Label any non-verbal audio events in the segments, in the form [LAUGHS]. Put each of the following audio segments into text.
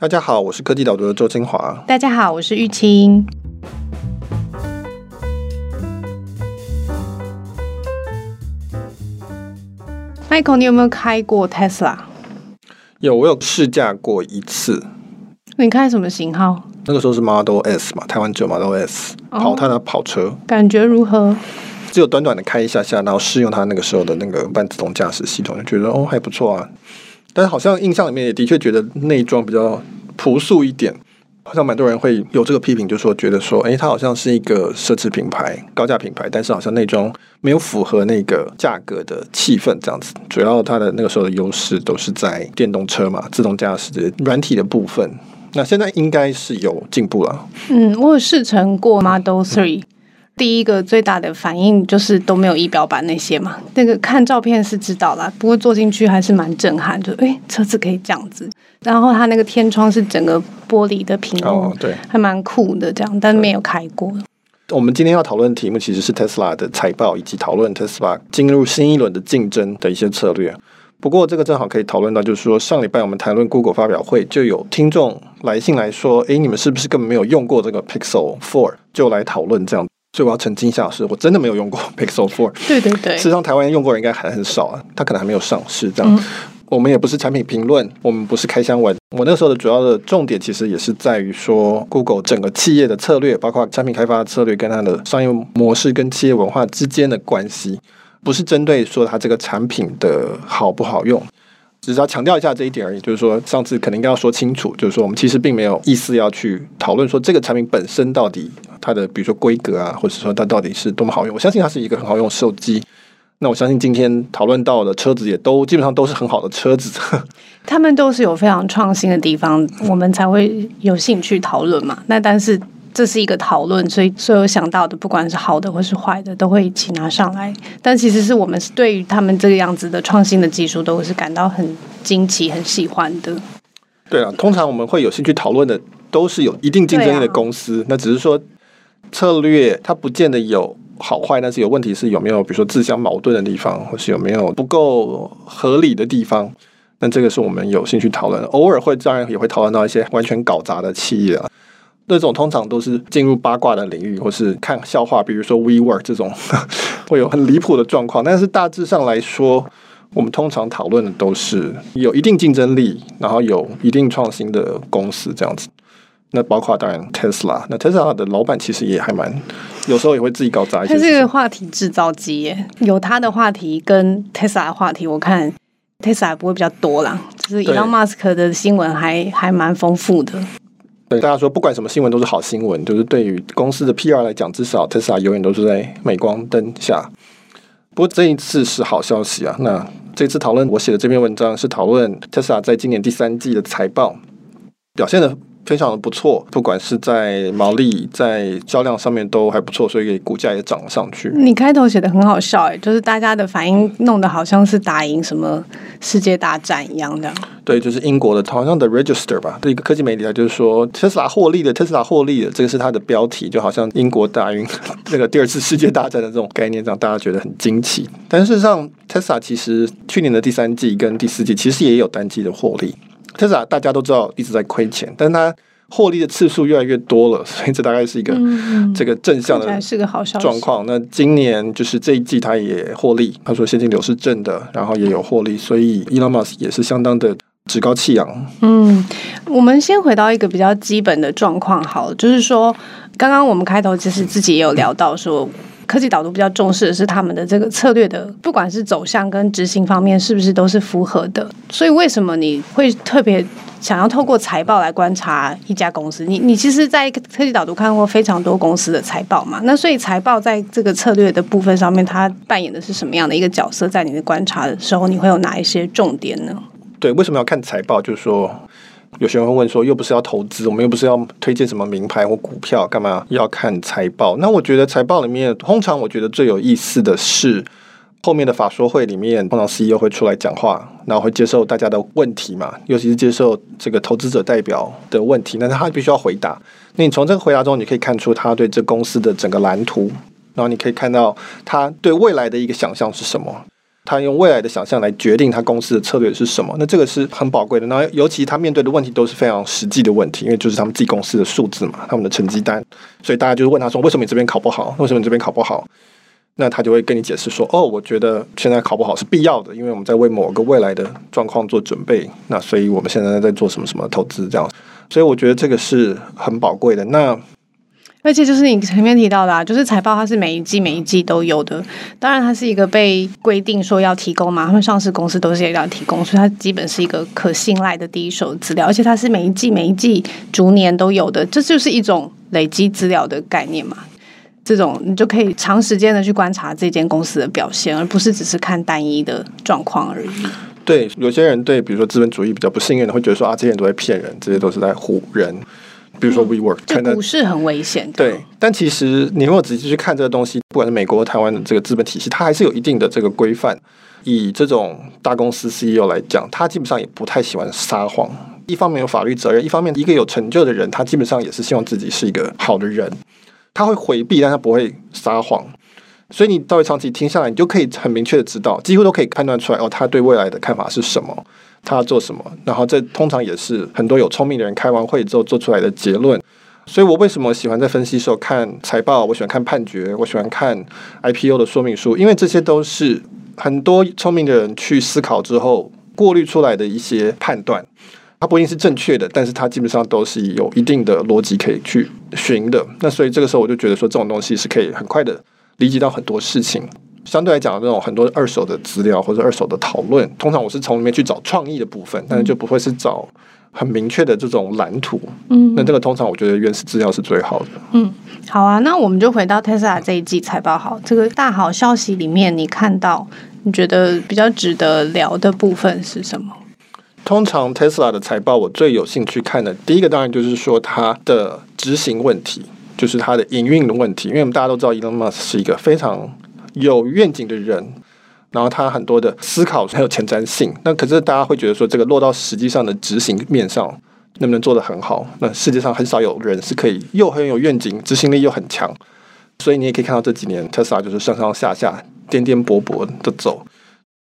大家好，我是科技导读的周清华。大家好，我是玉清。Michael，你有没有开过 Tesla？有，我有试驾过一次。你开什么型号？那个时候是 Model S 嘛，台湾只有 Model S，跑它的跑车，感觉如何？只有短短的开一下下，然后试用它那个时候的那个半自动驾驶系统，就觉得哦还不错啊。但好像印象里面也的确觉得内装比较朴素一点，好像蛮多人会有这个批评，就说觉得说，哎，它好像是一个奢侈品牌、高价品牌，但是好像内装没有符合那个价格的气氛这样子。主要它的那个时候的优势都是在电动车嘛，自动驾驶的软体的部分。那现在应该是有进步了。嗯，我有试乘过 Model Three。第一个最大的反应就是都没有仪表板那些嘛，那个看照片是知道啦，不过坐进去还是蛮震撼，就诶，车子可以这样子，然后它那个天窗是整个玻璃的屏幕，哦，对，还蛮酷的这样，但没有开过。我们今天要讨论的题目其实是 Tesla 的财报，以及讨论 Tesla 进入新一轮的竞争的一些策略。不过这个正好可以讨论到，就是说上礼拜我们谈论 Google 发表会，就有听众来信来说，诶，你们是不是根本没有用过这个 Pixel Four，就来讨论这样。所以我要澄清一下，是我真的没有用过 [LAUGHS] Pixel Four。对对对，事实上台湾用过人应该还很少啊，它可能还没有上市。这样，嗯、我们也不是产品评论，我们不是开箱文。我那时候的主要的重点，其实也是在于说，Google 整个企业的策略，包括产品开发的策略，跟它的商业模式跟企业文化之间的关系，不是针对说它这个产品的好不好用。只是要强调一下这一点而已，就是说上次可能应该要说清楚，就是说我们其实并没有意思要去讨论说这个产品本身到底它的比如说规格啊，或者说它到底是多么好用。我相信它是一个很好用的手机。那我相信今天讨论到的车子也都基本上都是很好的车子。[LAUGHS] 他们都是有非常创新的地方，我们才会有兴趣讨论嘛。那但是。这是一个讨论，所以所有想到的，不管是好的或是坏的，都会一起拿上来。但其实是我们是对于他们这个样子的创新的技术，都是感到很惊奇、很喜欢的。对啊，通常我们会有兴趣讨论的，都是有一定竞争力的公司。啊、那只是说策略，它不见得有好坏，但是有问题是有没有，比如说自相矛盾的地方，或是有没有不够合理的地方。那这个是我们有兴趣讨论。偶尔会当然也会讨论到一些完全搞砸的企业啊。那种通常都是进入八卦的领域，或是看笑话，比如说 WeWork 这种 [LAUGHS] 会有很离谱的状况。但是大致上来说，我们通常讨论的都是有一定竞争力，然后有一定创新的公司这样子。那包括当然 Tesla，那 Tesla 的老板其实也还蛮，有时候也会自己搞砸一些。它是个话题制造机耶，有他的话题跟 Tesla 的话题，我看 Tesla 不会比较多啦。就是 Elon Musk 的新闻还还蛮丰富的。对大家说，不管什么新闻都是好新闻。就是对于公司的 PR 来讲，至少 Tesla 永远都是在镁光灯下。不过这一次是好消息啊！那这次讨论我写的这篇文章是讨论 Tesla 在今年第三季的财报表现的。非常的不错，不管是在毛利、在销量上面都还不错，所以股价也涨了上去。你开头写的很好笑，哎，就是大家的反应弄得好像是打赢什么世界大战一样的。对，就是英国的，好像 The Register 吧，这一个科技媒体，它就是说特斯拉获利的特斯拉获利的，这个是它的标题，就好像英国打赢那个第二次世界大战的这种概念，让大家觉得很惊奇。但事实上，Tesla 其实去年的第三季跟第四季其实也有单季的获利。Tesla 大家都知道一直在亏钱，但是它获利的次数越来越多了，[LAUGHS] 所以这大概是一个这个正向的状况。那今年就是这一季它也获利，他说现金流是正的，然后也有获利，所以 Elon Musk 也是相当的趾高气扬。嗯，我们先回到一个比较基本的状况，好，就是说刚刚我们开头其实自己也有聊到说。科技导读比较重视的是他们的这个策略的，不管是走向跟执行方面，是不是都是符合的？所以为什么你会特别想要透过财报来观察一家公司？你你其实，在科技导读看过非常多公司的财报嘛？那所以财报在这个策略的部分上面，它扮演的是什么样的一个角色？在你的观察的时候，你会有哪一些重点呢？对，为什么要看财报？就是说。有些人会问说，又不是要投资，我们又不是要推荐什么名牌或股票，干嘛要看财报？那我觉得财报里面，通常我觉得最有意思的是后面的法说会里面，通常 CEO 会出来讲话，然后会接受大家的问题嘛，尤其是接受这个投资者代表的问题，那他必须要回答。那你从这个回答中，你可以看出他对这公司的整个蓝图，然后你可以看到他对未来的一个想象是什么。他用未来的想象来决定他公司的策略是什么。那这个是很宝贵的。那尤其他面对的问题都是非常实际的问题，因为就是他们自己公司的数字嘛，他们的成绩单。所以大家就是问他说：“为什么你这边考不好？为什么你这边考不好？”那他就会跟你解释说：“哦，我觉得现在考不好是必要的，因为我们在为某个未来的状况做准备。那所以我们现在在做什么什么投资这样。所以我觉得这个是很宝贵的。那而且就是你前面提到的啊，就是财报它是每一季每一季都有的。当然，它是一个被规定说要提供嘛，他们上市公司都是要提供，所以它基本是一个可信赖的第一手资料。而且它是每一季每一季逐年都有的，这就是一种累积资料的概念嘛。这种你就可以长时间的去观察这间公司的表现，而不是只是看单一的状况而已。对，有些人对比如说资本主义比较不信任的，会觉得说啊，这些人都在骗人，这些都是在唬人。比如说 WeWork，这、嗯、股市很危险。对，但其实你如果仔细去看这个东西，不管是美国、台湾的这个资本体系，它还是有一定的这个规范。以这种大公司 CEO 来讲，他基本上也不太喜欢撒谎。一方面有法律责任，一方面一个有成就的人，他基本上也是希望自己是一个好的人。他会回避，但他不会撒谎。所以你稍微长期听下来，你就可以很明确的知道，几乎都可以判断出来哦，他对未来的看法是什么。他做什么？然后这通常也是很多有聪明的人开完会之后做出来的结论。所以我为什么喜欢在分析时候看财报？我喜欢看判决，我喜欢看 IPO 的说明书，因为这些都是很多聪明的人去思考之后过滤出来的一些判断。它不一定是正确的，但是它基本上都是有一定的逻辑可以去寻的。那所以这个时候我就觉得说，这种东西是可以很快的理解到很多事情。相对来讲，这种很多二手的资料或者二手的讨论，通常我是从里面去找创意的部分，但是就不会是找很明确的这种蓝图。嗯，那这个通常我觉得原始资料是最好的。嗯，好啊，那我们就回到 Tesla 这一季财报好，这个大好消息里面，你看到你觉得比较值得聊的部分是什么？通常 Tesla 的财报，我最有兴趣看的第一个，当然就是说它的执行问题，就是它的营运的问题，因为我们大家都知道，Elon Musk 是一个非常有愿景的人，然后他很多的思考很有前瞻性。那可是大家会觉得说，这个落到实际上的执行面上，能不能做得很好？那世界上很少有人是可以又很有愿景，执行力又很强。所以你也可以看到这几年特斯拉就是上上下下、颠颠簸簸的走。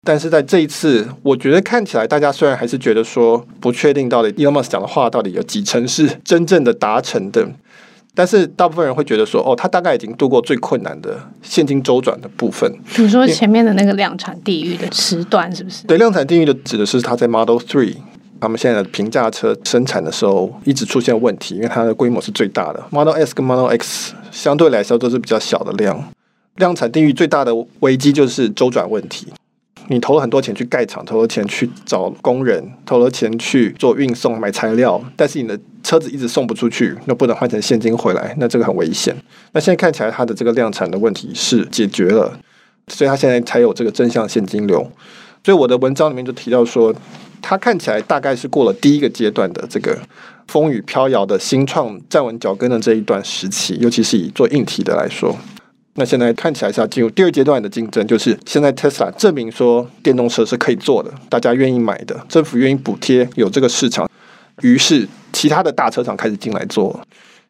但是在这一次，我觉得看起来大家虽然还是觉得说不确定到底 Elon Musk 讲的话到底有几成是真正的达成的。但是大部分人会觉得说，哦，他大概已经度过最困难的现金周转的部分。你说前面的那个量产地狱的时段是不是？对，量产地狱的指的是他在 Model Three，他们现在的平价车生产的时候一直出现问题，因为它的规模是最大的。Model S 跟 Model X 相对来说都是比较小的量。量产地域最大的危机就是周转问题。你投了很多钱去盖厂，投了钱去找工人，投了钱去做运送、买材料，但是你的车子一直送不出去，那不能换成现金回来，那这个很危险。那现在看起来，它的这个量产的问题是解决了，所以它现在才有这个正向现金流。所以我的文章里面就提到说，它看起来大概是过了第一个阶段的这个风雨飘摇的新创站稳脚跟的这一段时期，尤其是以做硬体的来说。那现在看起来是要进入第二阶段的竞争，就是现在 Tesla 证明说电动车是可以做的，大家愿意买的，政府愿意补贴，有这个市场，于是其他的大车厂开始进来做。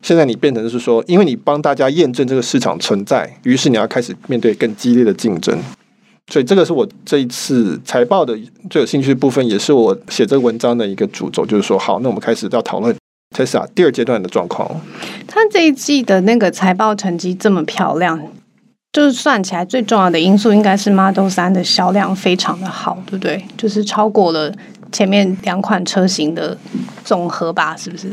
现在你变成是说，因为你帮大家验证这个市场存在，于是你要开始面对更激烈的竞争。所以这个是我这一次财报的最有兴趣的部分，也是我写这个文章的一个主轴，就是说，好，那我们开始要讨论。Tesla 第二阶段的状况，它这一季的那个财报成绩这么漂亮，就是算起来最重要的因素应该是 Model 3的销量非常的好，对不对？就是超过了前面两款车型的总和吧，是不是？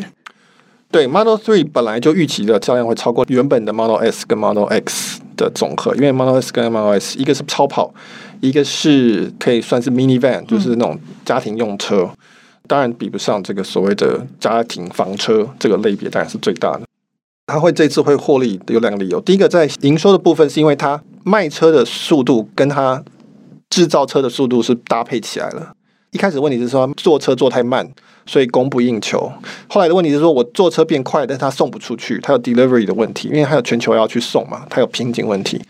对，Model 3本来就预期的销量会超过原本的 Model S 跟 Model X 的总和，因为 Model S 跟 Model S 一个是超跑，一个是可以算是 minivan，就是那种家庭用车。嗯当然比不上这个所谓的家庭房车这个类别，当然是最大的。它会这次会获利有两个理由，第一个在营收的部分是因为它卖车的速度跟它制造车的速度是搭配起来了。一开始问题是说做车做太慢，所以供不应求。后来的问题是说我坐车变快，但是它送不出去，它有 delivery 的问题，因为它有全球要去送嘛，它有瓶颈问题。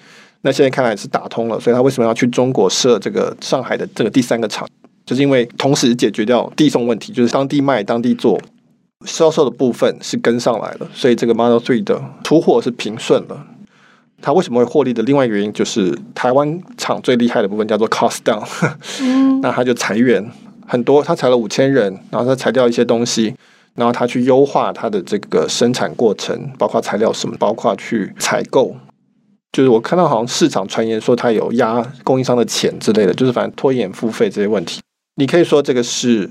那现在看来是打通了，所以它为什么要去中国设这个上海的这个第三个厂？就是因为同时解决掉递送问题，就是当地卖、当地做，销售的部分是跟上来了，所以这个 Model Three 的出货是平顺了。它为什么会获利的另外一个原因，就是台湾厂最厉害的部分叫做 cost down，嗯、[LAUGHS] 那他就裁员很多，他裁了五千人，然后他裁掉一些东西，然后他去优化他的这个生产过程，包括材料什么，包括去采购。就是我看到好像市场传言说他有压供应商的钱之类的，就是反正拖延付费这些问题。你可以说这个是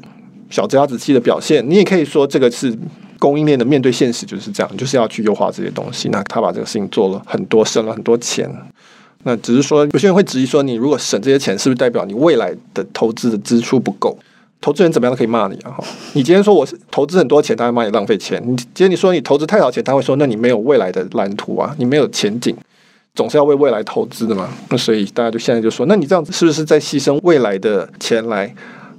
小家子气的表现，你也可以说这个是供应链的面对现实就是这样，就是要去优化这些东西。那他把这个事情做了很多，省了很多钱。那只是说有些人会质疑说，你如果省这些钱，是不是代表你未来的投资的支出不够？投资人怎么样都可以骂你啊！你今天说我是投资很多钱，他会骂你浪费钱；你今天你说你投资太少钱，他会说那你没有未来的蓝图啊，你没有前景。总是要为未来投资的嘛，那所以大家就现在就说，那你这样子是不是在牺牲未来的钱来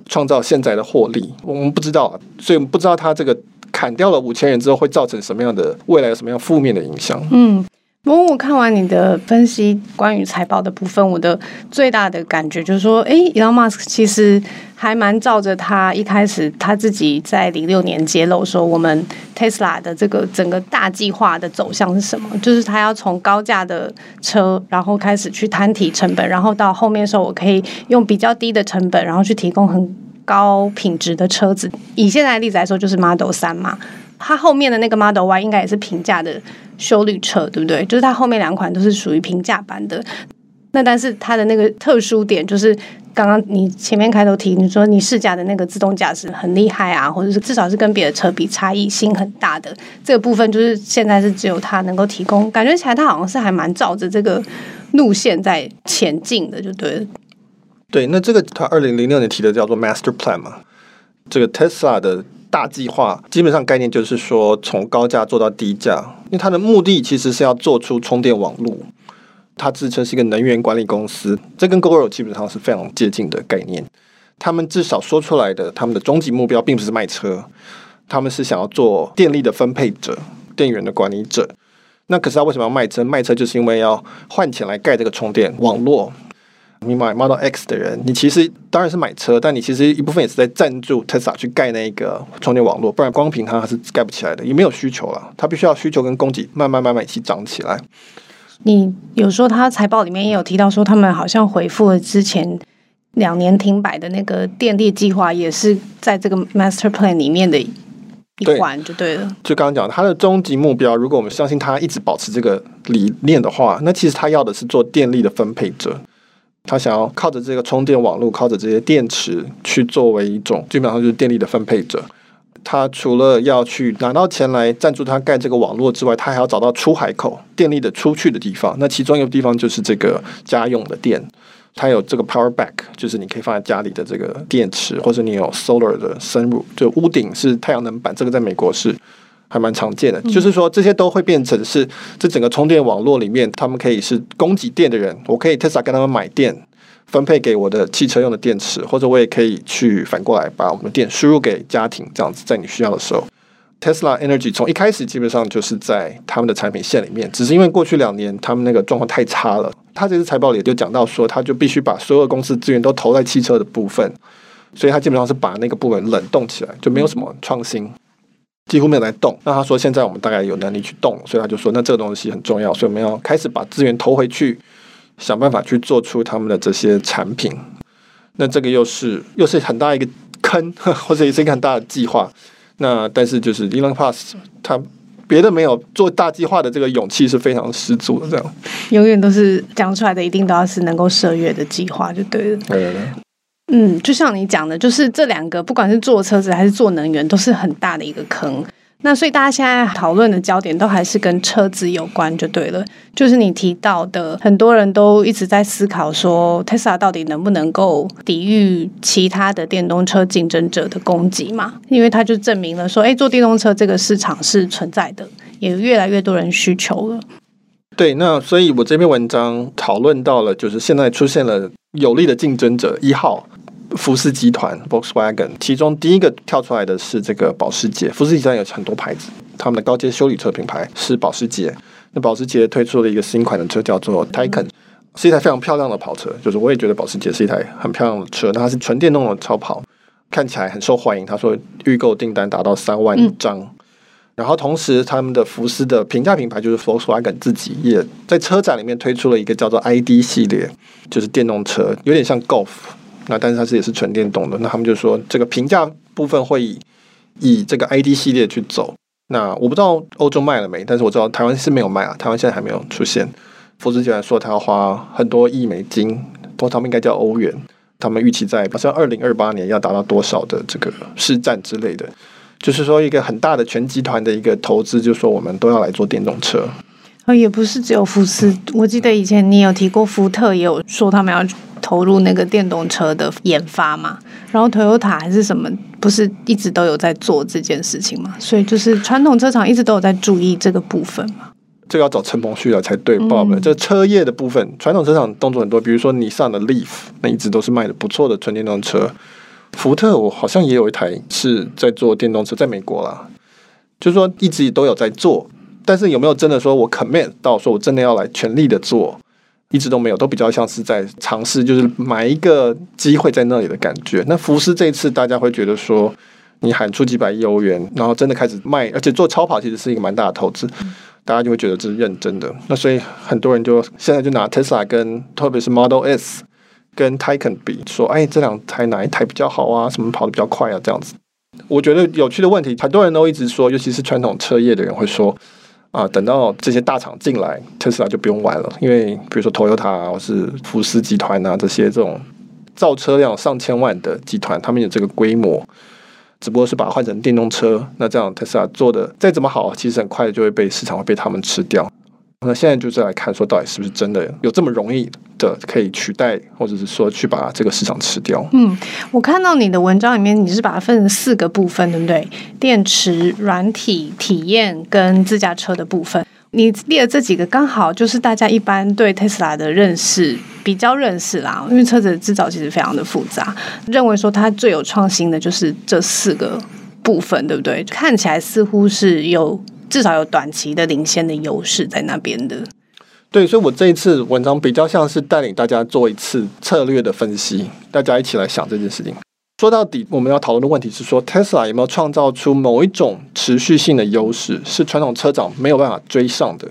创造现在的获利？我们不知道，所以我们不知道他这个砍掉了五千人之后会造成什么样的未来有什么样负面的影响。嗯。不过我看完你的分析，关于财报的部分，我的最大的感觉就是说，诶，Elon Musk 其实还蛮照着他一开始他自己在零六年揭露说，我们 Tesla 的这个整个大计划的走向是什么？就是他要从高价的车，然后开始去摊提成本，然后到后面的时候，我可以用比较低的成本，然后去提供很高品质的车子。以现在的例子来说，就是 Model 三嘛。它后面的那个 Model Y 应该也是平价的修旅车，对不对？就是它后面两款都是属于平价版的。那但是它的那个特殊点就是，刚刚你前面开头提，你说你试驾的那个自动驾驶很厉害啊，或者是至少是跟别的车比差异性很大的这个部分，就是现在是只有它能够提供。感觉起来它好像是还蛮照着这个路线在前进的，就对。对，那这个它二零零六年提的叫做 Master Plan 嘛，这个 Tesla 的。大计划基本上概念就是说，从高价做到低价，因为它的目的其实是要做出充电网络。它自称是一个能源管理公司，这跟 Gogoro 基本上是非常接近的概念。他们至少说出来的，他们的终极目标并不是卖车，他们是想要做电力的分配者、电源的管理者。那可是他为什么要卖车？卖车就是因为要换钱来盖这个充电网络。你买 Model X 的人，你其实当然是买车，但你其实一部分也是在赞助 Tesla 去盖那个充电网络，不然光凭它还是盖不起来的，也没有需求了。它必须要需求跟供给慢慢慢慢一起涨起来。你有说他财报里面也有提到说，他们好像回复了之前两年停摆的那个电力计划，也是在这个 Master Plan 里面的一环，就对了。就刚刚讲，他的终极目标，如果我们相信他一直保持这个理念的话，那其实他要的是做电力的分配者。他想要靠着这个充电网络，靠着这些电池去作为一种，基本上就是电力的分配者。他除了要去拿到钱来赞助他盖这个网络之外，他还要找到出海口电力的出去的地方。那其中一个地方就是这个家用的电，它有这个 Power Bank，就是你可以放在家里的这个电池，或者你有 Solar 的 Sunroof，就屋顶是太阳能板。这个在美国是。还蛮常见的，就是说这些都会变成是这整个充电网络里面，他们可以是供给电的人，我可以 Tesla 跟他们买电，分配给我的汽车用的电池，或者我也可以去反过来把我们的电输入给家庭，这样子在你需要的时候，Tesla Energy 从一开始基本上就是在他们的产品线里面，只是因为过去两年他们那个状况太差了，他这次财报里就讲到说，他就必须把所有公司资源都投在汽车的部分，所以他基本上是把那个部分冷冻起来，就没有什么创新。几乎没有在动。那他说现在我们大概有能力去动，所以他就说那这个东西很重要，所以我们要开始把资源投回去，想办法去做出他们的这些产品。那这个又是又是很大一个坑，[LAUGHS] 或者也是一个很大的计划。那但是就是 Elon Musk 他别的没有做大计划的这个勇气是非常十足的，这样永远都是讲出来的，一定都要是能够涉月的计划就对了。对对对。嗯，就像你讲的，就是这两个，不管是做车子还是做能源，都是很大的一个坑。那所以大家现在讨论的焦点都还是跟车子有关，就对了。就是你提到的，很多人都一直在思考说，Tesla 到底能不能够抵御其他的电动车竞争者的攻击嘛？因为他就证明了说，哎，做电动车这个市场是存在的，也越来越多人需求了。对，那所以我这篇文章讨论到了，就是现在出现了有力的竞争者一号。福斯集团 Volkswagen，其中第一个跳出来的是这个保时捷。福斯集团有很多牌子，他们的高阶修理车品牌是保时捷。那保时捷推出了一个新款的车，叫做 Taycan，是一台非常漂亮的跑车。就是我也觉得保时捷是一台很漂亮的车。那它是纯电动的超跑，看起来很受欢迎。他说预购订单达到三万张。嗯、然后同时他们的福斯的平价品牌就是 Volkswagen 自己也在车展里面推出了一个叫做 ID 系列，就是电动车，有点像 Golf，那但是它是也是纯电动的。那他们就说这个平价部分会以以这个 ID 系列去走。那我不知道欧洲卖了没，但是我知道台湾是没有卖啊，台湾现在还没有出现。福斯集团说他要花很多亿美金，不过他们应该叫欧元。他们预期在好像二零二八年要达到多少的这个市占之类的，就是说一个很大的全集团的一个投资，就是说我们都要来做电动车。哦，也不是只有福斯，我记得以前你有提过福特也有说他们要投入那个电动车的研发嘛，然后 Toyota 还是什么。不是一直都有在做这件事情嘛？所以就是传统车厂一直都有在注意这个部分嘛。这个要找陈鹏旭了才对，Bob、嗯。这车业的部分，传统车厂动作很多，比如说你上的 Leaf，那一直都是卖的不错的纯电动车。福特我好像也有一台是在做电动车，在美国啦，就是说一直都有在做，但是有没有真的说我 commit 到说我真的要来全力的做？一直都没有，都比较像是在尝试，就是买一个机会在那里的感觉。那福斯这一次，大家会觉得说，你喊出几百亿欧元，然后真的开始卖，而且做超跑其实是一个蛮大的投资，大家就会觉得这是认真的。那所以很多人就现在就拿 Tesla 跟特别是 Model S 跟 Taycan 比，说，哎，这两台哪一台比较好啊？什么跑得比较快啊？这样子。我觉得有趣的问题，很多人都一直说，尤其是传统车业的人会说。啊，等到这些大厂进来，特斯拉就不用玩了，因为比如说 Toyota 啊，或是福斯集团啊，这些这种造车量上千万的集团，他们有这个规模，只不过是把它换成电动车，那这样特斯拉做的再怎么好，其实很快就会被市场会被他们吃掉。那现在就是来看，说到底是不是真的有这么容易的可以取代，或者是说去把这个市场吃掉？嗯，我看到你的文章里面，你是把它分成四个部分，对不对？电池、软体、体验跟自驾车的部分。你列的这几个，刚好就是大家一般对特斯拉的认识比较认识啦。因为车子的制造其实非常的复杂，认为说它最有创新的就是这四个部分，对不对？看起来似乎是有。至少有短期的领先的优势在那边的。对，所以我这一次文章比较像是带领大家做一次策略的分析，大家一起来想这件事情。说到底，我们要讨论的问题是说，Tesla 有没有创造出某一种持续性的优势，是传统车厂没有办法追上的？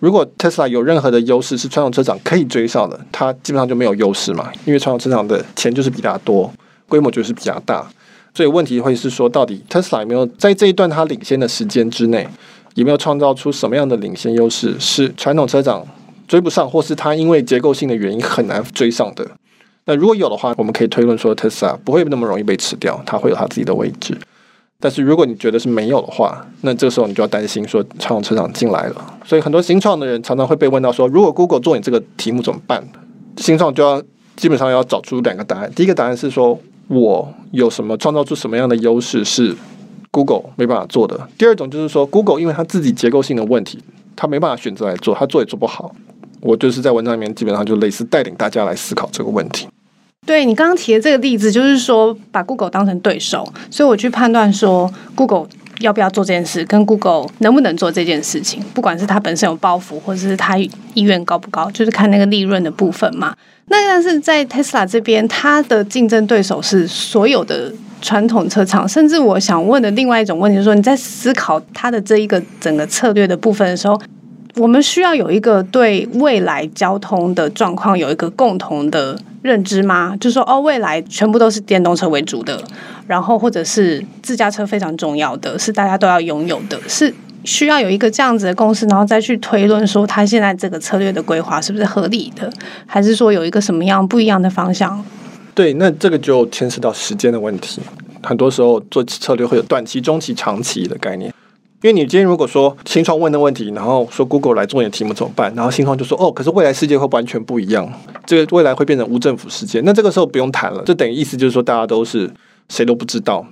如果 Tesla 有任何的优势是传统车厂可以追上的，它基本上就没有优势嘛，因为传统车厂的钱就是比较多，规模就是比较大。所以问题会是说，到底特斯拉有没有在这一段它领先的时间之内，有没有创造出什么样的领先优势，是传统车厂追不上，或是它因为结构性的原因很难追上的？那如果有的话，我们可以推论说，特斯拉不会那么容易被吃掉，它会有它自己的位置。但是如果你觉得是没有的话，那这个时候你就要担心说，传统车厂进来了。所以很多新创的人常常会被问到说，如果 Google 做你这个题目怎么办？新创就要基本上要找出两个答案。第一个答案是说，我有什么创造出什么样的优势是 Google 没办法做的？第二种就是说，Google 因为它自己结构性的问题，它没办法选择来做，它做也做不好。我就是在文章里面基本上就类似带领大家来思考这个问题。对，你刚刚提的这个例子，就是说把 Google 当成对手，所以我去判断说 Google 要不要做这件事，跟 Google 能不能做这件事情，不管是它本身有包袱，或者是它意愿高不高，就是看那个利润的部分嘛。那但是在 Tesla 这边，它的竞争对手是所有的传统车厂，甚至我想问的另外一种问题就是说，你在思考它的这一个整个策略的部分的时候，我们需要有一个对未来交通的状况有一个共同的认知吗？就说，哦，未来全部都是电动车为主的，然后或者是自驾车非常重要的，是大家都要拥有的，是。需要有一个这样子的公司，然后再去推论说他现在这个策略的规划是不是合理的，还是说有一个什么样不一样的方向？对，那这个就牵涉到时间的问题。很多时候做策略会有短期、中期、长期的概念。因为你今天如果说新创问的问题，然后说 Google 来做你的题目怎么办？然后新创就说哦，可是未来世界会完全不一样，这个未来会变成无政府世界。那这个时候不用谈了，这等于意思就是说大家都是谁都不知道。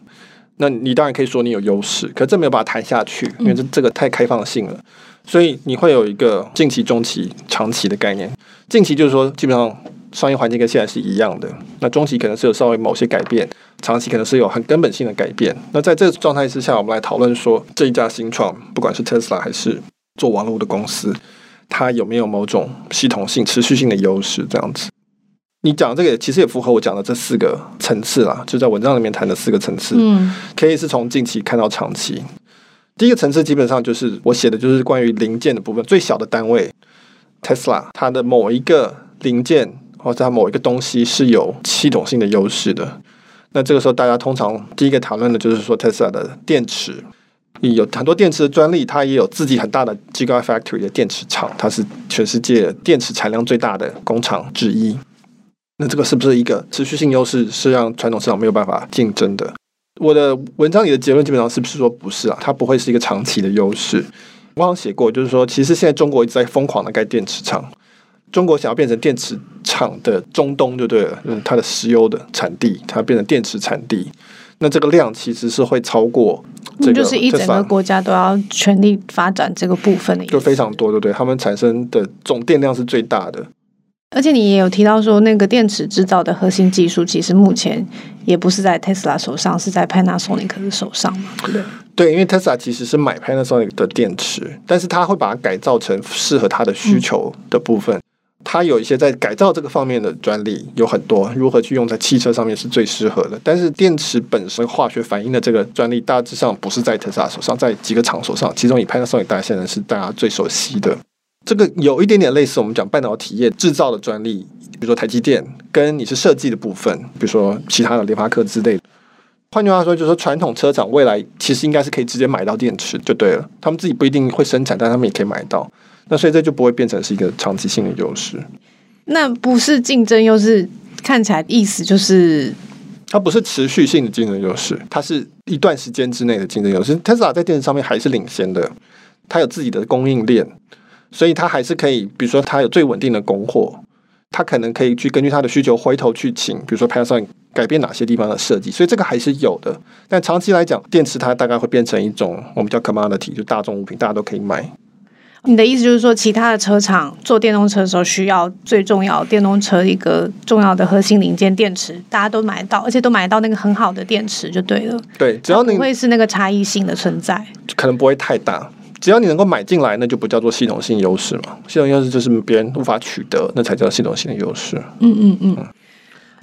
那你当然可以说你有优势，可是这没有把它谈下去，因为这这个太开放性了，所以你会有一个近期、中期、长期的概念。近期就是说，基本上商业环境跟现在是一样的。那中期可能是有稍微某些改变，长期可能是有很根本性的改变。那在这个状态之下，我们来讨论说，这一家新创，不管是特斯拉还是做网络的公司，它有没有某种系统性、持续性的优势？这样子。你讲这个其实也符合我讲的这四个层次啦，就在文章里面谈的四个层次。嗯，可以是从近期看到长期。第一个层次基本上就是我写的就是关于零件的部分，最小的单位，Tesla 它的某一个零件或者它某一个东西是有系统性的优势的。那这个时候大家通常第一个讨论的就是说 Tesla 的电池，有很多电池的专利，它也有自己很大的 Gigafactory 的电池厂，它是全世界电池产量最大的工厂之一。那这个是不是一个持续性优势，是让传统市场没有办法竞争的？我的文章里的结论基本上是不是说不是啊？它不会是一个长期的优势。我好像写过，就是说，其实现在中国一直在疯狂的盖电池厂。中国想要变成电池厂的中东就对了，嗯，它的石油的产地，它变成电池产地，那这个量其实是会超过这个，就是一整个国家都要全力发展这个部分的，就非常多，对不对？他们产生的总电量是最大的。而且你也有提到说，那个电池制造的核心技术，其实目前也不是在 Tesla 手上，是在 Panasonic 的手上嘛？对。对，因为 Tesla 其实是买 Panasonic 的电池，但是它会把它改造成适合它的需求的部分。他、它、有一些在改造这个方面的专利，有很多如何去用在汽车上面是最适合的。但是电池本身化学反应的这个专利，大致上不是在特斯拉手上，在几个厂手上，其中以 Panasonic 大概现在是大家最熟悉的。这个有一点点类似我们讲半导体业制造的专利，比如说台积电，跟你是设计的部分，比如说其他的联发科之类的。换句话说，就是说传统车厂未来其实应该是可以直接买到电池就对了，他们自己不一定会生产，但他们也可以买到。那所以这就不会变成是一个长期性的优势。那不是竞争优势，看起来意思就是它不是持续性的竞争优势，它是一段时间之内的竞争优势。Tesla 在电池上面还是领先的，它有自己的供应链。所以它还是可以，比如说它有最稳定的供货，它可能可以去根据它的需求回头去请，比如说 Panasonic 改变哪些地方的设计，所以这个还是有的。但长期来讲，电池它大概会变成一种我们叫 commodity，就大众物品，大家都可以买。你的意思就是说，其他的车厂做电动车的时候需要最重要电动车一个重要的核心零件电池，大家都买得到，而且都买得到那个很好的电池就对了。对，只要你不会是那个差异性的存在，可能不会太大。只要你能够买进来，那就不叫做系统性优势嘛。系统优势就是别人无法取得，那才叫系统性的优势。嗯嗯嗯。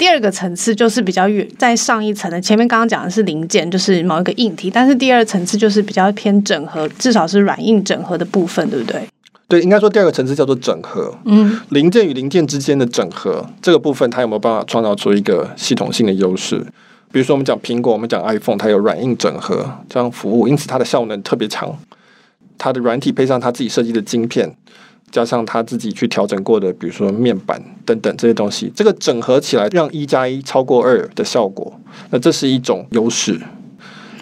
第二个层次就是比较远，在上一层的前面刚刚讲的是零件，就是某一个硬体，但是第二层次就是比较偏整合，至少是软硬整合的部分，对不对？对，应该说第二个层次叫做整合。嗯，零件与零件之间的整合这个部分，它有没有办法创造出一个系统性的优势？比如说我们讲苹果，我们讲 iPhone，它有软硬整合这样服务，因此它的效能特别强。它的软体配上它自己设计的晶片，加上他自己去调整过的，比如说面板等等这些东西，这个整合起来让一加一超过二的效果，那这是一种优势。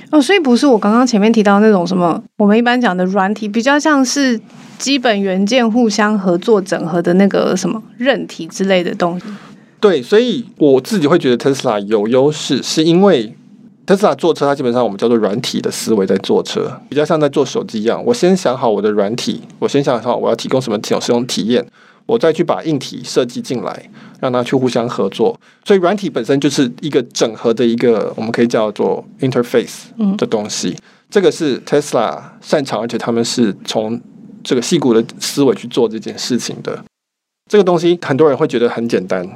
哦，所以不是我刚刚前面提到那种什么，我们一般讲的软体，比较像是基本元件互相合作整合的那个什么韧体之类的东西。对，所以我自己会觉得特斯拉有优势，是因为。特斯拉做车，它基本上我们叫做软体的思维在做车，比较像在做手机一样。我先想好我的软体，我先想好我要提供什么这种使用体验，我再去把硬体设计进来，让它去互相合作。所以软体本身就是一个整合的一个，我们可以叫做 interface 的东西。嗯、这个是特斯拉擅长，而且他们是从这个细骨的思维去做这件事情的。这个东西很多人会觉得很简单。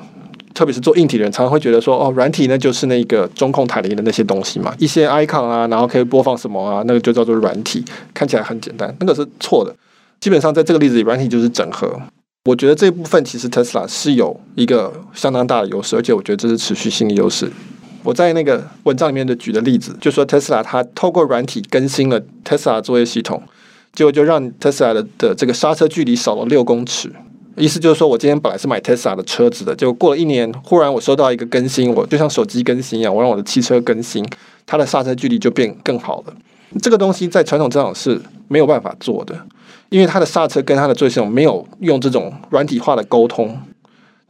特别是做硬体的人，常常会觉得说，哦，软体呢就是那个中控台里的那些东西嘛，一些 icon 啊，然后可以播放什么啊，那个就叫做软体，看起来很简单，那个是错的。基本上在这个例子里，软体就是整合。我觉得这部分其实 Tesla 是有一个相当大的优势，而且我觉得这是持续性的优势。我在那个文章里面的举的例子，就说 Tesla 它透过软体更新了 Tesla 作业系统，结果就让 Tesla 的的这个刹车距离少了六公尺。意思就是说，我今天本来是买 Tesla 的车子的，结果过了一年，忽然我收到一个更新，我就像手机更新一样，我让我的汽车更新，它的刹车距离就变更好了。这个东西在传统车厂是没有办法做的，因为它的刹车跟它的作业系统没有用这种软体化的沟通。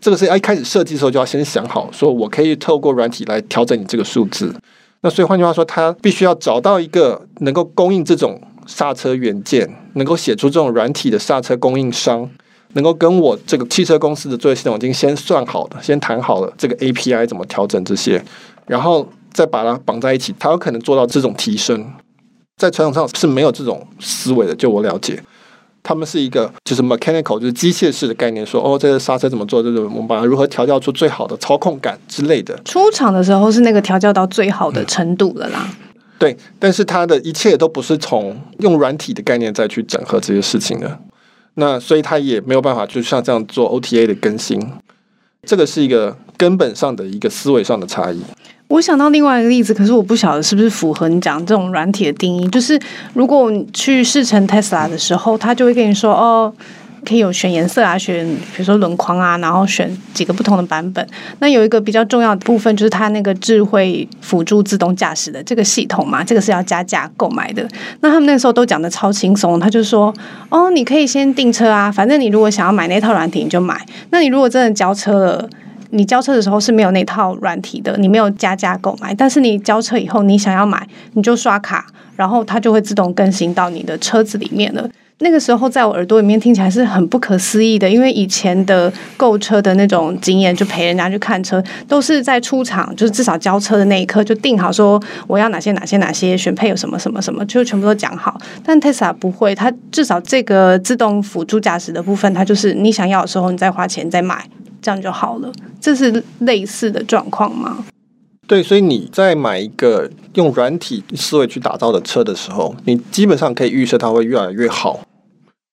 这个是要一开始设计的时候就要先想好，说我可以透过软体来调整你这个数字。那所以换句话说，它必须要找到一个能够供应这种刹车元件，能够写出这种软体的刹车供应商。能够跟我这个汽车公司的作业系统已经先算好的，先谈好了这个 API 怎么调整这些，然后再把它绑在一起，它有可能做到这种提升。在传统上是没有这种思维的，就我了解，他们是一个就是 mechanical 就是机械式的概念，说哦，这个刹车怎么做，这个我们把它如何调教出最好的操控感之类的。出厂的时候是那个调教到最好的程度了啦。对，但是它的一切都不是从用软体的概念再去整合这些事情的。那所以他也没有办法就像这样做 OTA 的更新，这个是一个根本上的一个思维上的差异。我想到另外一个例子，可是我不晓得是不是符合你讲这种软体的定义。就是如果去试乘 Tesla 的时候，他就会跟你说哦。可以有选颜色啊，选比如说轮框啊，然后选几个不同的版本。那有一个比较重要的部分，就是它那个智慧辅助自动驾驶的这个系统嘛，这个是要加价购买的。那他们那时候都讲得超轻松，他就说：“哦，你可以先订车啊，反正你如果想要买那套软体，你就买。那你如果真的交车了，你交车的时候是没有那套软体的，你没有加价购买。但是你交车以后，你想要买，你就刷卡，然后它就会自动更新到你的车子里面了。”那个时候，在我耳朵里面听起来是很不可思议的，因为以前的购车的那种经验，就陪人家去看车，都是在出厂，就是至少交车的那一刻就定好说我要哪些哪些哪些选配有什么什么什么，就全部都讲好。但 Tesla 不会，它至少这个自动辅助驾驶的部分，它就是你想要的时候，你再花钱再买，这样就好了。这是类似的状况吗？对，所以你在买一个用软体思维去打造的车的时候，你基本上可以预设它会越来越好，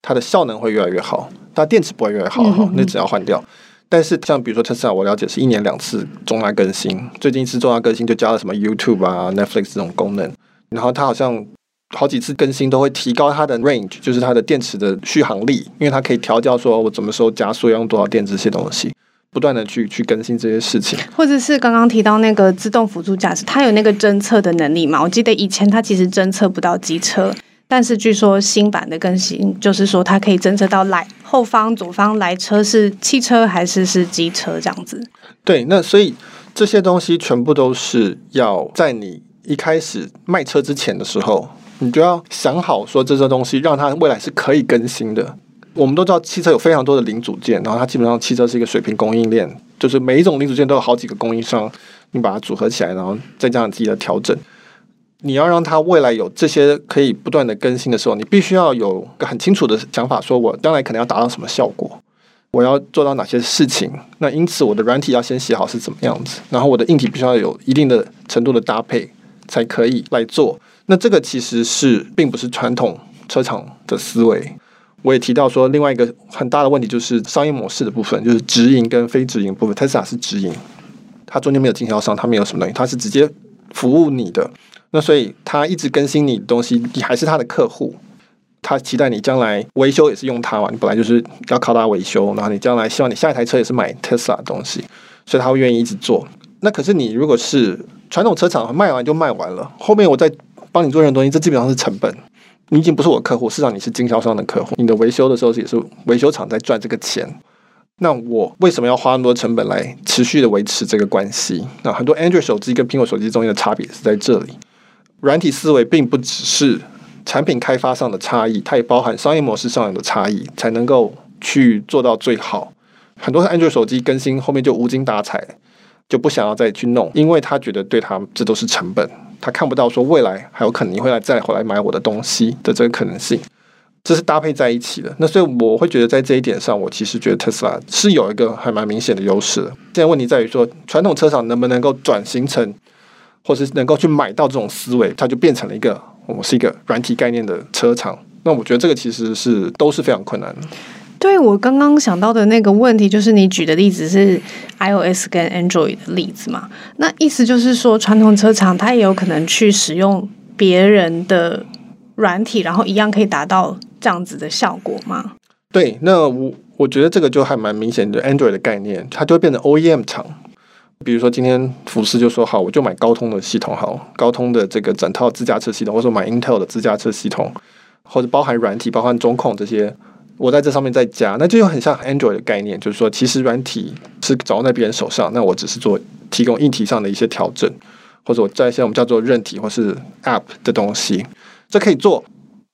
它的效能会越来越好，它电池不会越来越好，嗯、哼那只要换掉。但是像比如说特斯拉，我了解是一年两次重大更新，最近一次重大更新就加了什么 YouTube 啊、Netflix 这种功能，然后它好像好几次更新都会提高它的 range，就是它的电池的续航力，因为它可以调教说我什么时候加速要用多少电池这些东西。不断的去去更新这些事情，或者是刚刚提到那个自动辅助驾驶，它有那个侦测的能力嘛？我记得以前它其实侦测不到机车，但是据说新版的更新就是说它可以侦测到来后方左方来车是汽车还是是机车这样子。对，那所以这些东西全部都是要在你一开始卖车之前的时候，你就要想好说这些东西让它未来是可以更新的。我们都知道汽车有非常多的零组件，然后它基本上汽车是一个水平供应链，就是每一种零组件都有好几个供应商，你把它组合起来，然后再加上自己的调整。你要让它未来有这些可以不断的更新的时候，你必须要有个很清楚的想法，说我将来可能要达到什么效果，我要做到哪些事情。那因此我的软体要先写好是怎么样子，然后我的硬体必须要有一定的程度的搭配才可以来做。那这个其实是并不是传统车厂的思维。我也提到说，另外一个很大的问题就是商业模式的部分，就是直营跟非直营部分。Tesla 是直营，它中间没有经销商，它没有什么东西，它是直接服务你的。那所以它一直更新你的东西，你还是它的客户，它期待你将来维修也是用它嘛，你本来就是要靠它维修，然后你将来希望你下一台车也是买 Tesla 的东西，所以他会愿意一直做。那可是你如果是传统车厂，卖完就卖完了，后面我再帮你做任何东西，这基本上是成本。你已经不是我客户，事实上你是经销商的客户。你的维修的时候也是维修厂在赚这个钱。那我为什么要花那么多成本来持续的维持这个关系？那很多 Android 手机跟苹果手机中间的差别是在这里。软体思维并不只是产品开发上的差异，它也包含商业模式上的差异，才能够去做到最好。很多安卓手机更新后面就无精打采，就不想要再去弄，因为他觉得对他这都是成本。他看不到说未来还有可能你会来再回来买我的东西的这个可能性，这是搭配在一起的。那所以我会觉得在这一点上，我其实觉得特斯拉是有一个还蛮明显的优势。现在问题在于说，传统车厂能不能够转型成，或是能够去买到这种思维，它就变成了一个我们是一个软体概念的车厂。那我觉得这个其实是都是非常困难的。对，我刚刚想到的那个问题，就是你举的例子是 iOS 跟 Android 的例子嘛？那意思就是说，传统车厂它也有可能去使用别人的软体，然后一样可以达到这样子的效果吗？对，那我我觉得这个就还蛮明显的，Android 的概念，它就会变成 OEM 厂。比如说今天福斯就说好，我就买高通的系统，好，高通的这个整套自驾车系统，或者说买 Intel 的自驾车系统，或者包含软体，包含中控这些。我在这上面再加，那就又很像 Android 的概念，就是说，其实软体是掌握在别人手上，那我只是做提供硬体上的一些调整，或者我在一些我们叫做韧体或是 App 的东西，这可以做。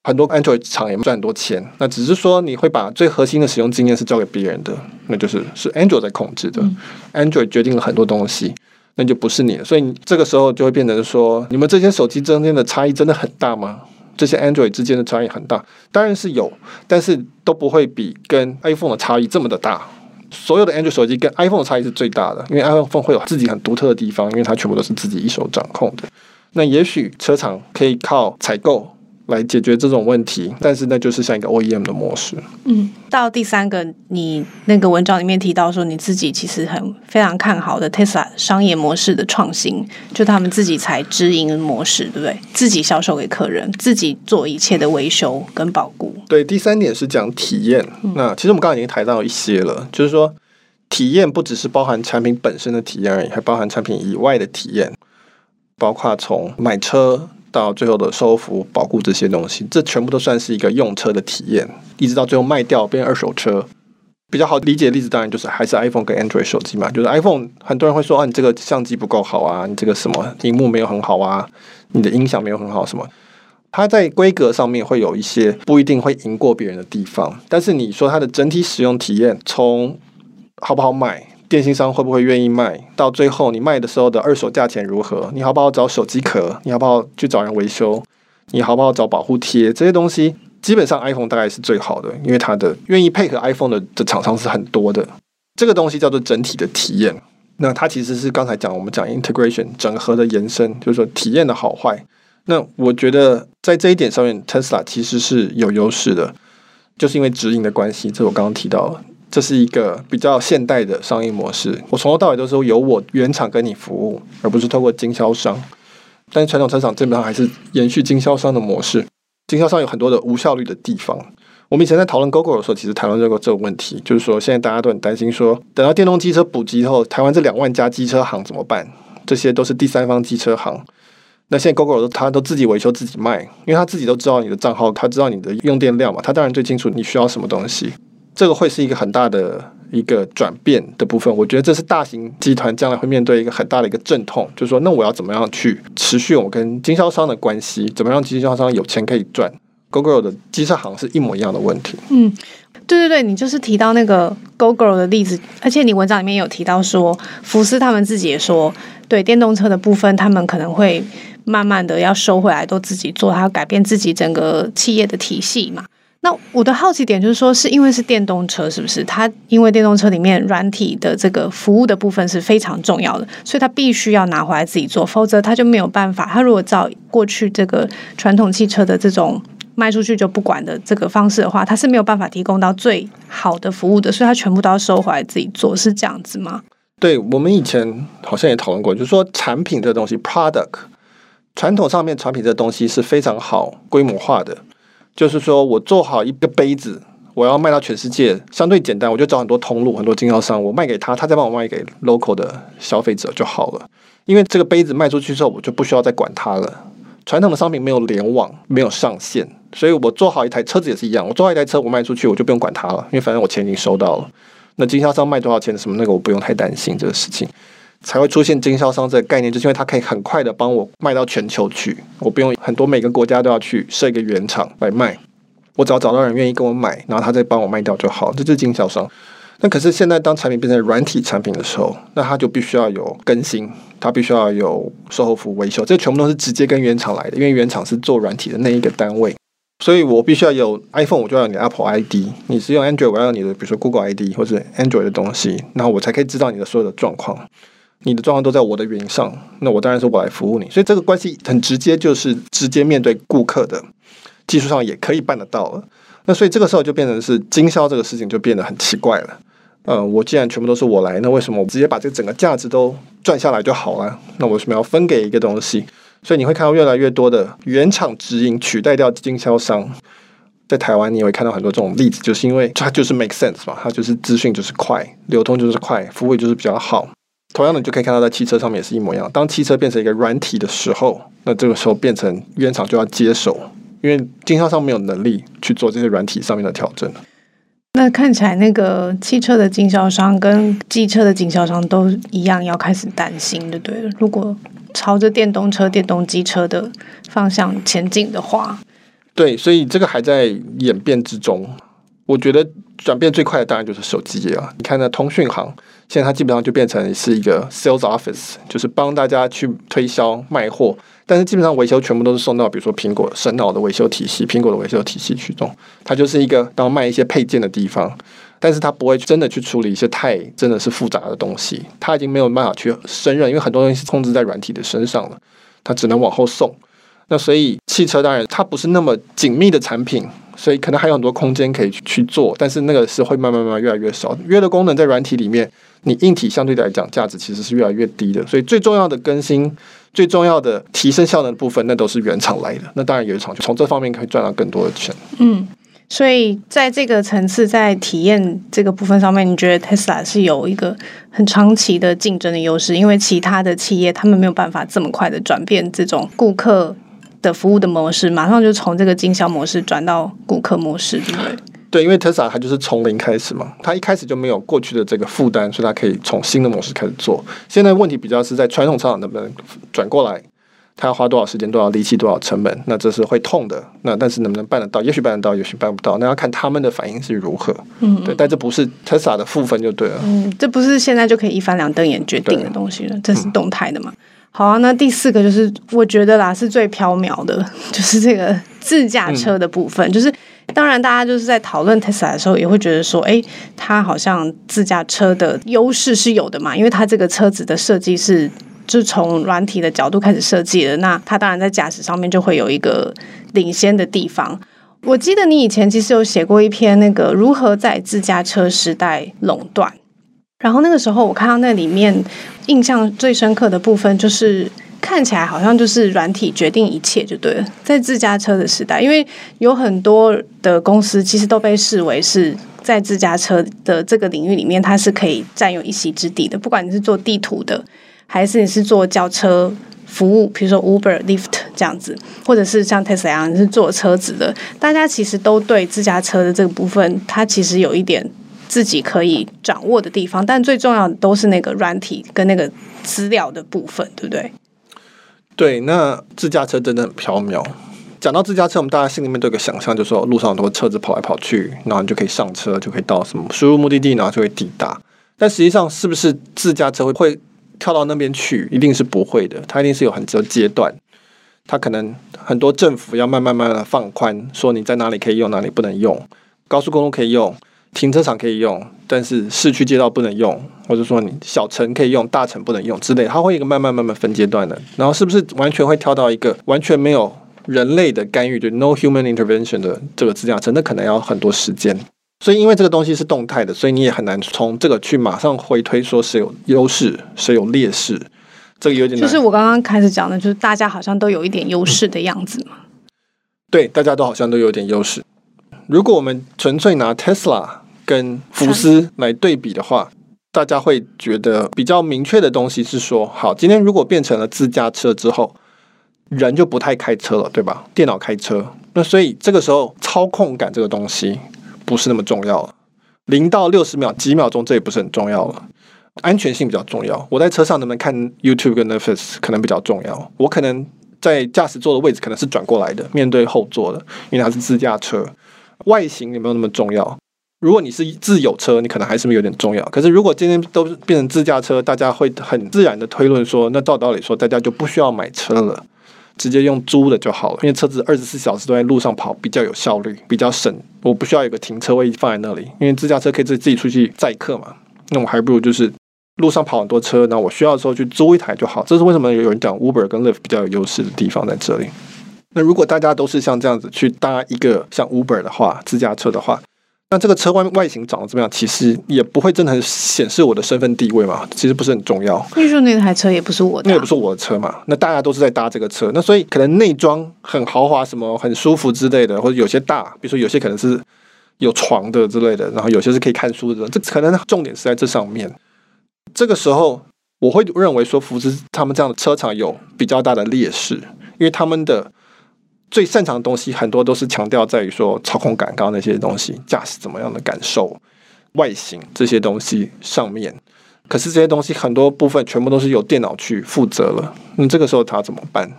很多 Android 厂也赚很多钱，那只是说你会把最核心的使用经验是交给别人的，那就是是 Android 在控制的，嗯，Android 决定了很多东西，那就不是你了。所以这个时候就会变成说，你们这些手机中间的差异真的很大吗？这些 Android 之间的差异很大，当然是有，但是都不会比跟 iPhone 的差异这么的大。所有的 Android 手机跟 iPhone 的差异是最大的，因为 iPhone 会有自己很独特的地方，因为它全部都是自己一手掌控的。那也许车厂可以靠采购。来解决这种问题，但是那就是像一个 OEM 的模式。嗯，到第三个，你那个文章里面提到说，你自己其实很非常看好的 Tesla 商业模式的创新，就他们自己才直营模式，对不对？自己销售给客人，自己做一切的维修跟保固。对，第三点是讲体验。嗯、那其实我们刚刚已经谈到一些了，就是说体验不只是包含产品本身的体验而已，还包含产品以外的体验，包括从买车。到最后的收服、保护这些东西，这全部都算是一个用车的体验，一直到最后卖掉变二手车。比较好理解的例子当然就是还是 iPhone 跟 Android 手机嘛，就是 iPhone 很多人会说啊，你这个相机不够好啊，你这个什么荧幕没有很好啊，你的音响没有很好什么，它在规格上面会有一些不一定会赢过别人的地方，但是你说它的整体使用体验，从好不好买？电信商会不会愿意卖？到最后你卖的时候的二手价钱如何？你好不好找手机壳？你好不好去找人维修？你好不好找保护贴？这些东西基本上 iPhone 大概是最好的，因为它的愿意配合 iPhone 的的厂商是很多的。这个东西叫做整体的体验。那它其实是刚才讲我们讲 integration 整合的延伸，就是说体验的好坏。那我觉得在这一点上面，Tesla 其实是有优势的，就是因为直营的关系。这我刚刚提到了。这是一个比较现代的商业模式。我从头到尾都是由我原厂跟你服务，而不是透过经销商。但是传统车厂基本上还是延续经销商的模式。经销商有很多的无效率的地方。我们以前在讨论 GoGo 的时候，其实谈论这个这个问题，就是说现在大家都很担心说，等到电动机车普及后，台湾这两万家机车行怎么办？这些都是第三方机车行。那现在 Gogoro 他都自己维修自己卖，因为他自己都知道你的账号，他知道你的用电量嘛，他当然最清楚你需要什么东西。这个会是一个很大的一个转变的部分，我觉得这是大型集团将来会面对一个很大的一个阵痛，就是说，那我要怎么样去持续我跟经销商的关系？怎么样经销商有钱可以赚？Gogoro 的机车行是一模一样的问题。嗯，对对对，你就是提到那个 Gogoro 的例子，而且你文章里面有提到说，福斯他们自己也说，对电动车的部分，他们可能会慢慢的要收回来，都自己做，他要改变自己整个企业的体系嘛。那我的好奇点就是说，是因为是电动车，是不是？它因为电动车里面软体的这个服务的部分是非常重要的，所以它必须要拿回来自己做，否则它就没有办法。它如果照过去这个传统汽车的这种卖出去就不管的这个方式的话，它是没有办法提供到最好的服务的，所以它全部都要收回来自己做，是这样子吗？对，我们以前好像也讨论过，就是说产品这东西，product，传统上面产品这东西是非常好规模化的。就是说我做好一个杯子，我要卖到全世界，相对简单，我就找很多通路、很多经销商，我卖给他，他再帮我卖给 local 的消费者就好了。因为这个杯子卖出去之后，我就不需要再管它了。传统的商品没有联网，没有上线，所以我做好一台车子也是一样，我做好一台车，我卖出去，我就不用管它了，因为反正我钱已经收到了。那经销商卖多少钱什么那个，我不用太担心这个事情。才会出现经销商这个概念，就是因为它可以很快的帮我卖到全球去，我不用很多每个国家都要去设一个原厂来卖，我只要找到人愿意跟我买，然后他再帮我卖掉就好，这就是经销商。那可是现在当产品变成软体产品的时候，那它就必须要有更新，它必须要有售后服务维修，这全部都是直接跟原厂来的，因为原厂是做软体的那一个单位，所以我必须要有 iPhone，我就要你的 Apple ID，你是用 Android，我要有你的比如说 Google ID 或者 Android 的东西，然后我才可以知道你的所有的状况。你的状况都在我的云上，那我当然是我来服务你，所以这个关系很直接，就是直接面对顾客的技术上也可以办得到了。那所以这个时候就变成是经销这个事情就变得很奇怪了。呃，我既然全部都是我来，那为什么我直接把这整个价值都赚下来就好了？那我为什么要分给一个东西？所以你会看到越来越多的原厂直营取代掉经销商。在台湾你也会看到很多这种例子，就是因为它就是 make sense 嘛，它就是资讯就是快，流通就是快，服务就是比较好。同样的，你就可以看到在汽车上面也是一模一样。当汽车变成一个软体的时候，那这个时候变成原厂就要接手，因为经销商没有能力去做这些软体上面的调整。那看起来，那个汽车的经销商跟机车的经销商都一样，要开始担心的，对了。如果朝着电动车、电动机车的方向前进的话，对，所以这个还在演变之中。我觉得转变最快的当然就是手机啊！你看那通讯行。现在它基本上就变成是一个 sales office，就是帮大家去推销卖货，但是基本上维修全部都是送到比如说苹果神脑的维修体系、苹果的维修体系去做。它就是一个当卖一些配件的地方，但是它不会真的去处理一些太真的是复杂的东西。它已经没有办法去胜任，因为很多东西是控制在软体的身上了。它只能往后送。那所以汽车当然它不是那么紧密的产品，所以可能还有很多空间可以去去做，但是那个是会慢慢慢慢越来越少。约的功能在软体里面，你硬体相对来讲价值其实是越来越低的。所以最重要的更新、最重要的提升效能的部分，那都是原厂来的。那当然原厂就从这方面可以赚到更多的钱。嗯，所以在这个层次，在体验这个部分上面，你觉得 Tesla 是有一个很长期的竞争的优势，因为其他的企业他们没有办法这么快的转变这种顾客。的服务的模式，马上就从这个经销模式转到顾客模式，对不对？[LAUGHS] 对，因为 Tesla 它就是从零开始嘛，它一开始就没有过去的这个负担，所以它可以从新的模式开始做。现在问题比较是在传统车厂能不能转过来，它要花多少时间、多少力气、多少成本，那这是会痛的。那但是能不能办得到？也许办得到，也许办不到，那要看他们的反应是如何。嗯，对，但这不是 Tesla 的负分就对了。嗯，这不是现在就可以一翻两瞪眼决定的东西了，这是动态的嘛。嗯好啊，那第四个就是我觉得啦是最飘渺的，[LAUGHS] 就是这个自驾车的部分。嗯、就是当然，大家就是在讨论 Tesla 的时候，也会觉得说，哎，它好像自驾车的优势是有的嘛，因为它这个车子的设计是就从软体的角度开始设计的，那它当然在驾驶上面就会有一个领先的地方。我记得你以前其实有写过一篇那个如何在自驾车时代垄断。然后那个时候，我看到那里面印象最深刻的部分，就是看起来好像就是软体决定一切就对了。在自驾车的时代，因为有很多的公司其实都被视为是在自驾车的这个领域里面，它是可以占有一席之地的。不管你是做地图的，还是你是做轿车服务，比如说 Uber、Lyft 这样子，或者是像 Tesla 一样你是做车子的，大家其实都对自驾车的这个部分，它其实有一点。自己可以掌握的地方，但最重要的都是那个软体跟那个资料的部分，对不对？对，那自驾车真的很飘渺。讲到自驾车，我们大家心里面都有个想象，就是说路上很多车子跑来跑去，然后你就可以上车，就可以到什么输入目的地，然后就会抵达。但实际上，是不是自驾车会会跳到那边去？一定是不会的，它一定是有很多阶段，它可能很多政府要慢慢慢慢的放宽，说你在哪里可以用，哪里不能用，高速公路可以用。停车场可以用，但是市区街道不能用，或者说你小城可以用，大城不能用之类，它会一个慢慢慢慢分阶段的。然后是不是完全会跳到一个完全没有人类的干预，就 no human intervention 的这个自驾车？那可能要很多时间。所以因为这个东西是动态的，所以你也很难从这个去马上回推说谁有优势，谁有劣势。这个有点难。就是我刚刚开始讲的，就是大家好像都有一点优势的样子嘛。对，大家都好像都有点优势。如果我们纯粹拿 Tesla。跟福斯来对比的话，大家会觉得比较明确的东西是说，好，今天如果变成了自驾车之后，人就不太开车了，对吧？电脑开车，那所以这个时候操控感这个东西不是那么重要了。零到六十秒几秒钟，这也不是很重要了。安全性比较重要。我在车上能不能看 YouTube 跟 Netflix 可能比较重要。我可能在驾驶座的位置可能是转过来的，面对后座的，因为它是自驾车。外形有没有那么重要？如果你是自有车，你可能还是有点重要。可是如果今天都变成自驾车，大家会很自然的推论说，那照道理说，大家就不需要买车了，直接用租的就好了。因为车子二十四小时都在路上跑，比较有效率，比较省。我不需要有个停车位放在那里，因为自驾车可以自自己出去载客嘛。那我还不如就是路上跑很多车，那我需要的时候去租一台就好。这是为什么有人讲 Uber 跟 Lyft 比较有优势的地方在这里。那如果大家都是像这样子去搭一个像 Uber 的话，自驾车的话。那这个车外外形长得怎么样？其实也不会真的很显示我的身份地位嘛。其实不是很重要。因为说那台车也不是我的，那也不是我的车嘛。那大家都是在搭这个车，那所以可能内装很豪华，什么很舒服之类的，或者有些大，比如说有些可能是有床的之类的，然后有些是可以看书的，这可能重点是在这上面。这个时候，我会认为说福斯他们这样的车厂有比较大的劣势，因为他们的。最擅长的东西很多都是强调在于说操控感，刚刚那些东西，驾驶怎么样的感受，外形这些东西上面。可是这些东西很多部分全部都是由电脑去负责了。那这个时候他怎么办？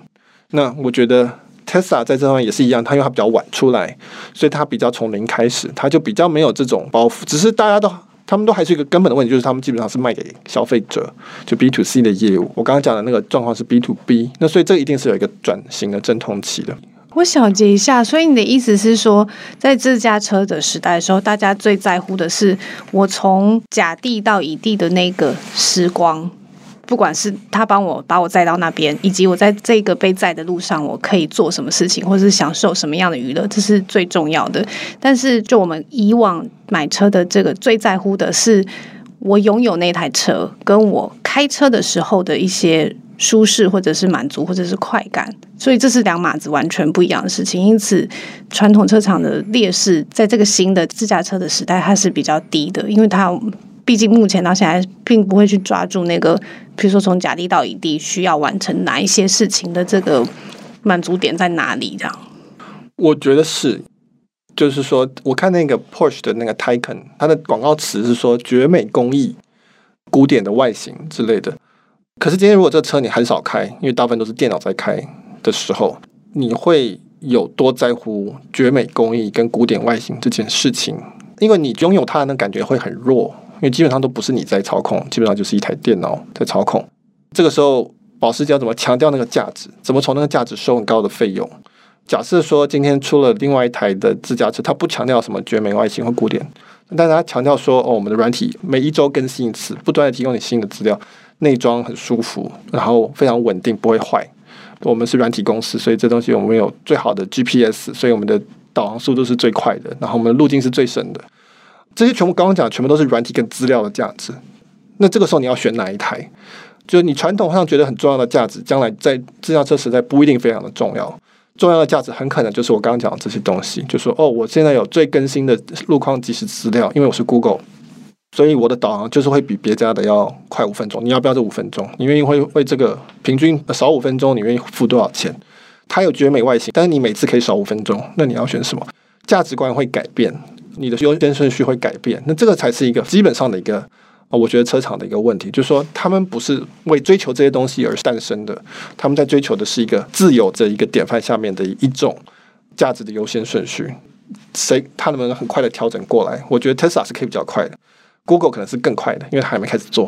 那我觉得 Tesla 在这方面也是一样，它因为它比较晚出来，所以它比较从零开始，它就比较没有这种包袱。只是大家都他们都还是一个根本的问题，就是他们基本上是卖给消费者，就 B to C 的业务。我刚刚讲的那个状况是 B to B，那所以这一定是有一个转型的阵痛期的。我小结一下，所以你的意思是说，在自驾车的时代的时候，大家最在乎的是我从甲地到乙地的那个时光，不管是他帮我把我载到那边，以及我在这个被载的路上，我可以做什么事情，或是享受什么样的娱乐，这是最重要的。但是，就我们以往买车的这个最在乎的是，我拥有那台车，跟我开车的时候的一些舒适，或者是满足，或者是快感。所以，这是两码子完全不一样的事情。因此，传统车厂的劣势，在这个新的自驾车的时代，它是比较低的，因为它。毕竟目前到现在，并不会去抓住那个，比如说从甲地到乙地需要完成哪一些事情的这个满足点在哪里？这样，我觉得是，就是说，我看那个 Porsche 的那个 Taycan，它的广告词是说绝美工艺、古典的外形之类的。可是今天如果这车你很少开，因为大部分都是电脑在开的时候，你会有多在乎绝美工艺跟古典外形这件事情？因为你拥有它的那感觉会很弱。因为基本上都不是你在操控，基本上就是一台电脑在操控。这个时候，保时捷要怎么强调那个价值？怎么从那个价值收很高的费用？假设说今天出了另外一台的自驾车，它不强调什么绝美外形或古典，但是它强调说，哦，我们的软体每一周更新一次，不断的提供你新的资料，内装很舒服，然后非常稳定，不会坏。我们是软体公司，所以这东西我们有最好的 GPS，所以我们的导航速度是最快的，然后我们的路径是最省的。这些全部刚刚讲，全部都是软体跟资料的价值。那这个时候你要选哪一台？就是你传统上觉得很重要的价值，将来在自驾车时代不一定非常的重要。重要的价值很可能就是我刚刚讲的这些东西，就说哦，我现在有最更新的路况即时资料，因为我是 Google，所以我的导航就是会比别家的要快五分钟。你要不要这五分钟？你愿意会为这个平均少五分钟？你愿意付多少钱？它有绝美外形，但是你每次可以少五分钟，那你要选什么？价值观会改变。你的优先顺序会改变，那这个才是一个基本上的一个啊，我觉得车厂的一个问题，就是说他们不是为追求这些东西而诞生的，他们在追求的是一个自由的一个典范下面的一种价值的优先顺序。谁他能不能很快的调整过来？我觉得 Tesla 是可以比较快的，Google 可能是更快的，因为它还没开始做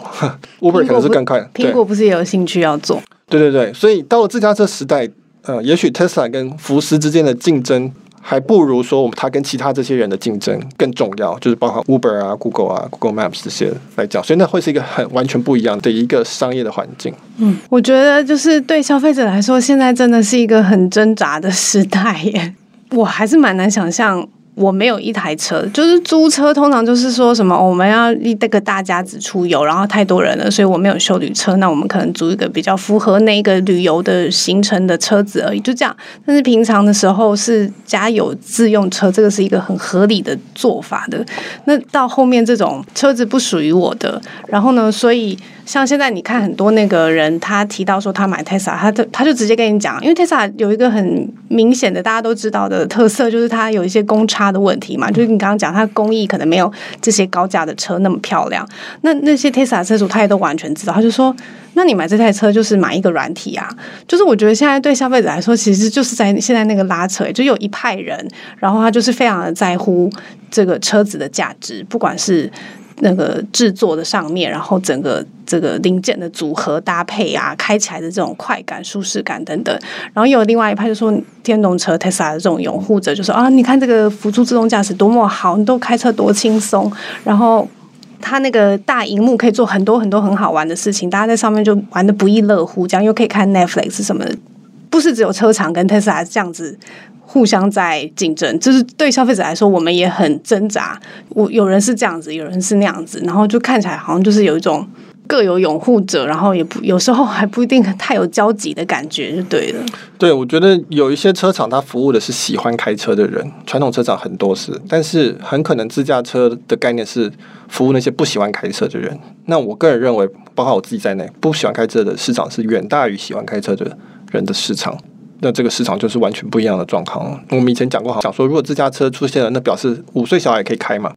，Uber 可能是更快的。苹果不是也有兴趣要做？对对对，所以到了自家车时代，呃，也许 Tesla 跟福斯之间的竞争。还不如说，我们他跟其他这些人的竞争更重要，就是包括 Uber 啊、Google 啊、Google Maps 这些来讲，所以那会是一个很完全不一样的一个商业的环境。嗯，我觉得就是对消费者来说，现在真的是一个很挣扎的时代耶。我还是蛮难想象。我没有一台车，就是租车，通常就是说什么我们要一这个大家子出游，然后太多人了，所以我没有休旅车，那我们可能租一个比较符合那个旅游的行程的车子而已，就这样。但是平常的时候是家有自用车，这个是一个很合理的做法的。那到后面这种车子不属于我的，然后呢，所以。像现在你看很多那个人，他提到说他买 Tesla，他就他就直接跟你讲，因为 Tesla 有一个很明显的大家都知道的特色，就是它有一些公差的问题嘛，就是你刚刚讲它工艺可能没有这些高价的车那么漂亮。那那些 Tesla 车主他也都完全知道，他就说，那你买这台车就是买一个软体啊。就是我觉得现在对消费者来说，其实就是在现在那个拉扯，就有一派人，然后他就是非常的在乎这个车子的价值，不管是。那个制作的上面，然后整个这个零件的组合搭配啊，开起来的这种快感、舒适感等等，然后又有另外一派就说电动车 Tesla 的这种拥护者就说啊，你看这个辅助自动驾驶多么好，你都开车多轻松，然后它那个大荧幕可以做很多很多很好玩的事情，大家在上面就玩得不亦乐乎，这样又可以看 Netflix 什么的，不是只有车厂跟特斯拉这样子。互相在竞争，就是对消费者来说，我们也很挣扎。我有人是这样子，有人是那样子，然后就看起来好像就是有一种各有拥护者，然后也不有时候还不一定太有交集的感觉，就对了。对，我觉得有一些车厂，它服务的是喜欢开车的人，传统车厂很多是，但是很可能自驾车的概念是服务那些不喜欢开车的人。那我个人认为，包括我自己在内，不喜欢开车的市场是远大于喜欢开车的人的市场。那这个市场就是完全不一样的状况。我们以前讲过，好，讲说如果自驾车出现了，那表示五岁小孩可以开嘛？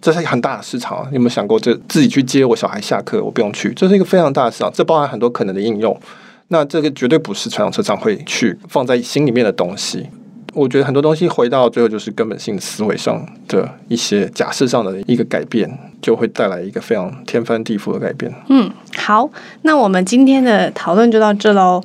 这是一个很大的市场。有没有想过，这自己去接我小孩下课，我不用去，这是一个非常大的市场。这包含很多可能的应用。那这个绝对不是传统车厂会去放在心里面的东西。我觉得很多东西回到最后就是根本性思维上的一些假设上的一个改变，就会带来一个非常天翻地覆的改变。嗯，好，那我们今天的讨论就到这喽。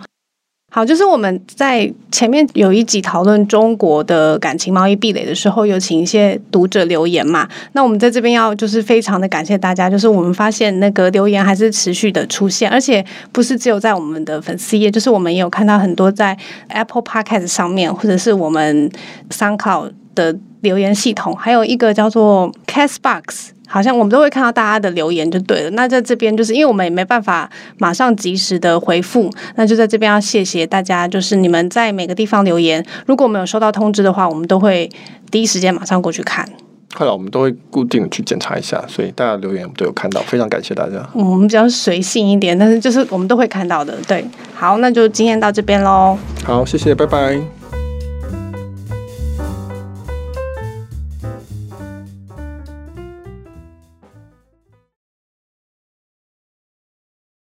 好，就是我们在前面有一集讨论中国的感情贸易壁垒的时候，有请一些读者留言嘛。那我们在这边要就是非常的感谢大家，就是我们发现那个留言还是持续的出现，而且不是只有在我们的粉丝页，就是我们也有看到很多在 Apple Podcast 上面，或者是我们 SoundCloud 的留言系统，还有一个叫做 Castbox。好像我们都会看到大家的留言就对了。那在这边就是因为我们也没办法马上及时的回复，那就在这边要谢谢大家，就是你们在每个地方留言，如果我们有收到通知的话，我们都会第一时间马上过去看。后来我们都会固定去检查一下，所以大家留言我们都有看到，非常感谢大家。嗯，我们比较随性一点，但是就是我们都会看到的。对，好，那就今天到这边喽。好，谢谢，拜拜。